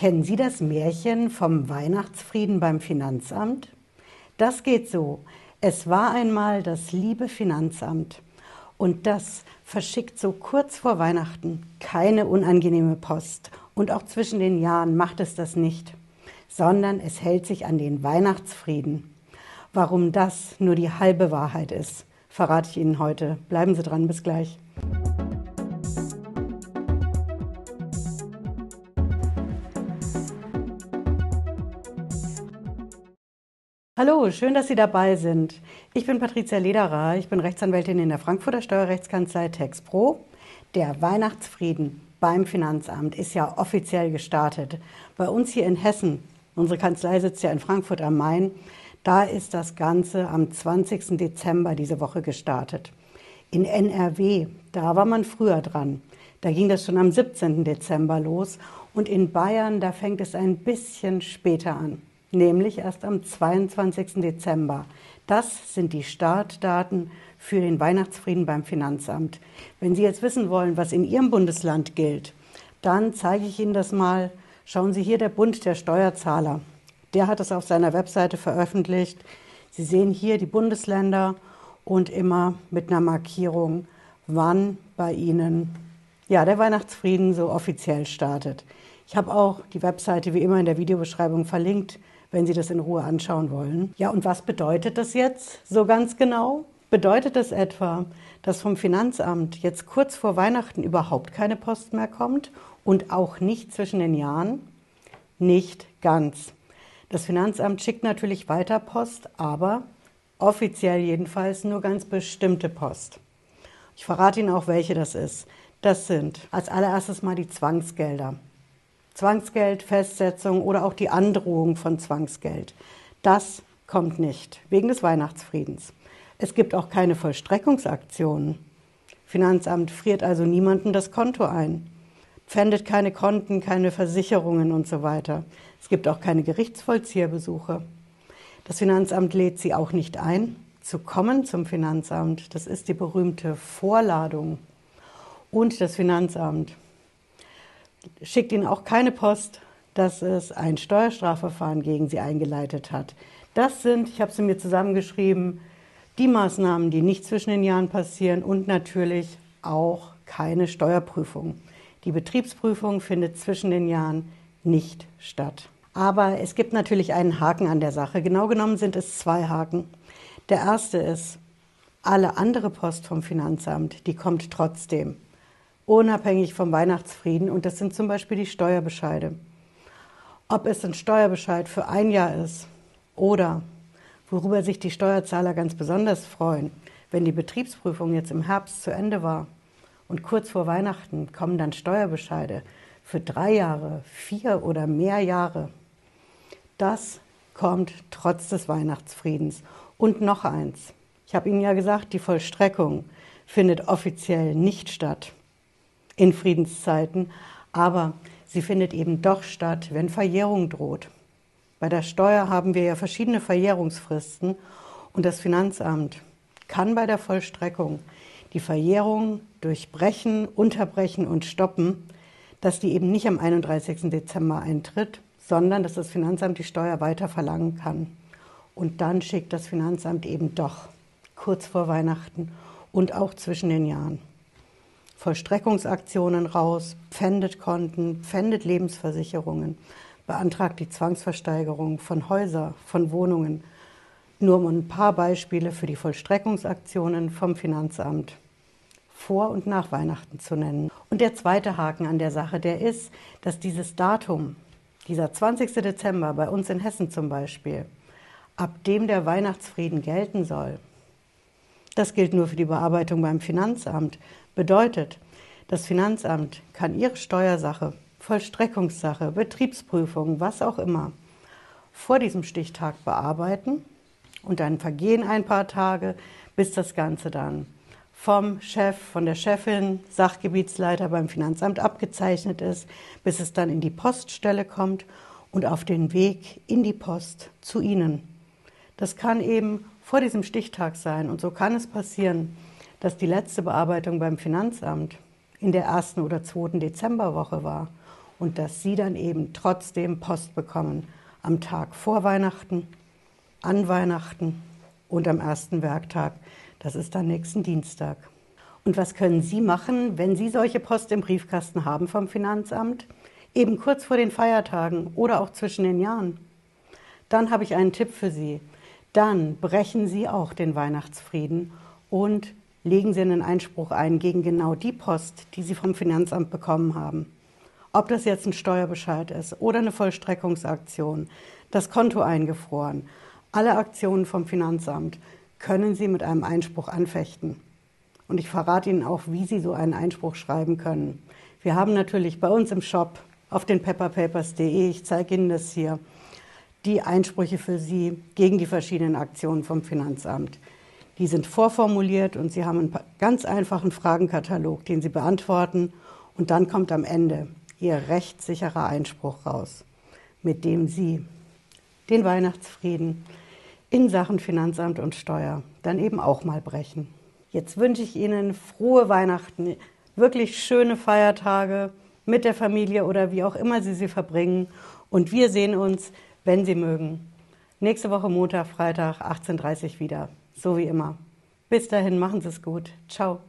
Kennen Sie das Märchen vom Weihnachtsfrieden beim Finanzamt? Das geht so. Es war einmal das liebe Finanzamt und das verschickt so kurz vor Weihnachten keine unangenehme Post und auch zwischen den Jahren macht es das nicht, sondern es hält sich an den Weihnachtsfrieden. Warum das nur die halbe Wahrheit ist, verrate ich Ihnen heute. Bleiben Sie dran, bis gleich. Hallo, schön, dass Sie dabei sind. Ich bin Patricia Lederer, ich bin Rechtsanwältin in der Frankfurter Steuerrechtskanzlei TexPro. Der Weihnachtsfrieden beim Finanzamt ist ja offiziell gestartet. Bei uns hier in Hessen, unsere Kanzlei sitzt ja in Frankfurt am Main, da ist das Ganze am 20. Dezember diese Woche gestartet. In NRW, da war man früher dran. Da ging das schon am 17. Dezember los. Und in Bayern, da fängt es ein bisschen später an nämlich erst am 22. Dezember. Das sind die Startdaten für den Weihnachtsfrieden beim Finanzamt. Wenn Sie jetzt wissen wollen, was in Ihrem Bundesland gilt, dann zeige ich Ihnen das mal. Schauen Sie hier der Bund der Steuerzahler. Der hat es auf seiner Webseite veröffentlicht. Sie sehen hier die Bundesländer und immer mit einer Markierung, wann bei Ihnen ja, der Weihnachtsfrieden so offiziell startet. Ich habe auch die Webseite wie immer in der Videobeschreibung verlinkt wenn Sie das in Ruhe anschauen wollen. Ja, und was bedeutet das jetzt so ganz genau? Bedeutet das etwa, dass vom Finanzamt jetzt kurz vor Weihnachten überhaupt keine Post mehr kommt und auch nicht zwischen den Jahren? Nicht ganz. Das Finanzamt schickt natürlich weiter Post, aber offiziell jedenfalls nur ganz bestimmte Post. Ich verrate Ihnen auch, welche das ist. Das sind als allererstes mal die Zwangsgelder. Zwangsgeld, Festsetzung oder auch die Androhung von Zwangsgeld. Das kommt nicht wegen des Weihnachtsfriedens. Es gibt auch keine Vollstreckungsaktionen. Finanzamt friert also niemanden das Konto ein, pfändet keine Konten, keine Versicherungen und so weiter. Es gibt auch keine Gerichtsvollzieherbesuche. Das Finanzamt lädt sie auch nicht ein, zu kommen zum Finanzamt. Das ist die berühmte Vorladung. Und das Finanzamt schickt Ihnen auch keine Post, dass es ein Steuerstrafverfahren gegen Sie eingeleitet hat. Das sind, ich habe sie mir zusammengeschrieben, die Maßnahmen, die nicht zwischen den Jahren passieren und natürlich auch keine Steuerprüfung. Die Betriebsprüfung findet zwischen den Jahren nicht statt. Aber es gibt natürlich einen Haken an der Sache. Genau genommen sind es zwei Haken. Der erste ist, alle andere Post vom Finanzamt, die kommt trotzdem unabhängig vom Weihnachtsfrieden. Und das sind zum Beispiel die Steuerbescheide. Ob es ein Steuerbescheid für ein Jahr ist oder worüber sich die Steuerzahler ganz besonders freuen, wenn die Betriebsprüfung jetzt im Herbst zu Ende war und kurz vor Weihnachten kommen dann Steuerbescheide für drei Jahre, vier oder mehr Jahre. Das kommt trotz des Weihnachtsfriedens. Und noch eins. Ich habe Ihnen ja gesagt, die Vollstreckung findet offiziell nicht statt in Friedenszeiten, aber sie findet eben doch statt, wenn Verjährung droht. Bei der Steuer haben wir ja verschiedene Verjährungsfristen und das Finanzamt kann bei der Vollstreckung die Verjährung durchbrechen, unterbrechen und stoppen, dass die eben nicht am 31. Dezember eintritt, sondern dass das Finanzamt die Steuer weiter verlangen kann. Und dann schickt das Finanzamt eben doch kurz vor Weihnachten und auch zwischen den Jahren. Vollstreckungsaktionen raus, pfändet Konten, pfändet Lebensversicherungen, beantragt die Zwangsversteigerung von Häusern, von Wohnungen. Nur um ein paar Beispiele für die Vollstreckungsaktionen vom Finanzamt vor und nach Weihnachten zu nennen. Und der zweite Haken an der Sache, der ist, dass dieses Datum, dieser 20. Dezember bei uns in Hessen zum Beispiel, ab dem der Weihnachtsfrieden gelten soll, das gilt nur für die Bearbeitung beim Finanzamt. Bedeutet, das Finanzamt kann Ihre Steuersache, Vollstreckungssache, Betriebsprüfung, was auch immer, vor diesem Stichtag bearbeiten und dann vergehen ein paar Tage, bis das Ganze dann vom Chef, von der Chefin, Sachgebietsleiter beim Finanzamt abgezeichnet ist, bis es dann in die Poststelle kommt und auf den Weg in die Post zu Ihnen. Das kann eben vor diesem Stichtag sein und so kann es passieren, dass die letzte Bearbeitung beim Finanzamt in der ersten oder zweiten Dezemberwoche war und dass Sie dann eben trotzdem Post bekommen am Tag vor Weihnachten, an Weihnachten und am ersten Werktag. Das ist dann nächsten Dienstag. Und was können Sie machen, wenn Sie solche Post im Briefkasten haben vom Finanzamt? Eben kurz vor den Feiertagen oder auch zwischen den Jahren. Dann habe ich einen Tipp für Sie. Dann brechen Sie auch den Weihnachtsfrieden und legen Sie einen Einspruch ein gegen genau die Post, die Sie vom Finanzamt bekommen haben. Ob das jetzt ein Steuerbescheid ist oder eine Vollstreckungsaktion, das Konto eingefroren, alle Aktionen vom Finanzamt können Sie mit einem Einspruch anfechten. Und ich verrate Ihnen auch, wie Sie so einen Einspruch schreiben können. Wir haben natürlich bei uns im Shop auf den pepperpapers.de, ich zeige Ihnen das hier, die Einsprüche für Sie gegen die verschiedenen Aktionen vom Finanzamt. Die sind vorformuliert und Sie haben einen ganz einfachen Fragenkatalog, den Sie beantworten und dann kommt am Ende Ihr rechtssicherer Einspruch raus, mit dem Sie den Weihnachtsfrieden in Sachen Finanzamt und Steuer dann eben auch mal brechen. Jetzt wünsche ich Ihnen frohe Weihnachten, wirklich schöne Feiertage mit der Familie oder wie auch immer Sie sie verbringen. Und wir sehen uns, wenn Sie mögen, nächste Woche Montag, Freitag, 18.30 Uhr wieder. So wie immer. Bis dahin, machen Sie es gut. Ciao.